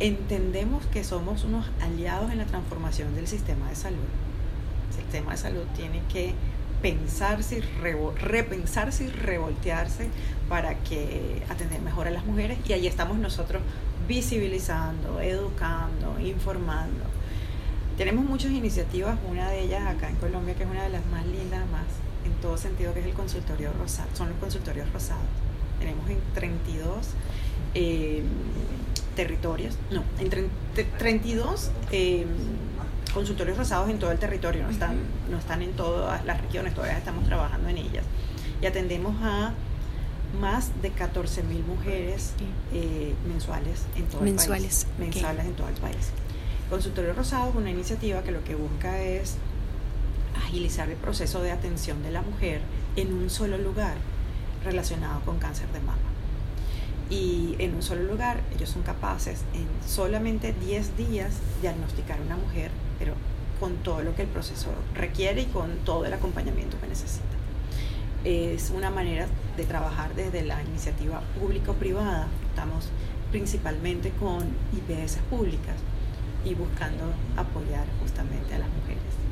entendemos que somos unos aliados en la transformación del sistema de salud. El sistema de salud tiene que pensarse y repensarse y revoltearse para que atender mejor a las mujeres y ahí estamos nosotros visibilizando, educando, informando. Tenemos muchas iniciativas, una de ellas acá en Colombia que es una de las más lindas, más en todo sentido, que es el consultorio rosado, son los consultorios rosados. Tenemos en 32 eh, territorios, no, en 32 eh, consultorios rosados en todo el territorio, no están, no están en todas las regiones, todavía estamos trabajando en ellas. Y atendemos a más de 14 mil mujeres eh, mensuales en todo mensuales, el país. Mensuales en todo el país. Consultorio Rosado es una iniciativa que lo que busca es agilizar el proceso de atención de la mujer en un solo lugar relacionado con cáncer de mama. En un solo lugar ellos son capaces en solamente 10 días diagnosticar a una mujer, pero con todo lo que el proceso requiere y con todo el acompañamiento que necesita. Es una manera de trabajar desde la iniciativa público-privada. Estamos principalmente con IPS públicas y buscando apoyar justamente a las mujeres.